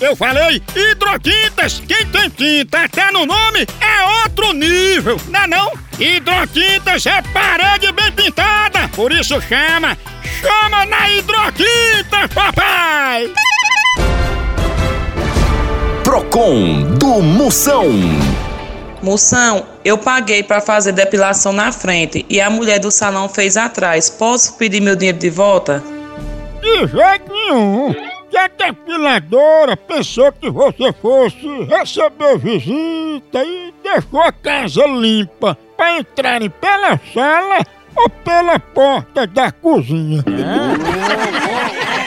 Eu falei hidrotintas. Quem tem tinta até no nome é outro nível, não é não? Hidrotintas é parede bem pintada, por isso chama, chama na hidrotinta, papai! Procon do Moção. Moção, eu paguei para fazer depilação na frente e a mulher do salão fez atrás. Posso pedir meu dinheiro de volta? De jeito nenhum! Que a depiladora pensou que você fosse receber visita e deixou a casa limpa para entrarem pela sala ou pela porta da cozinha.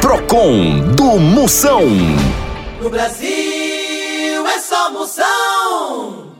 Procon do Moção. No Brasil é só moção.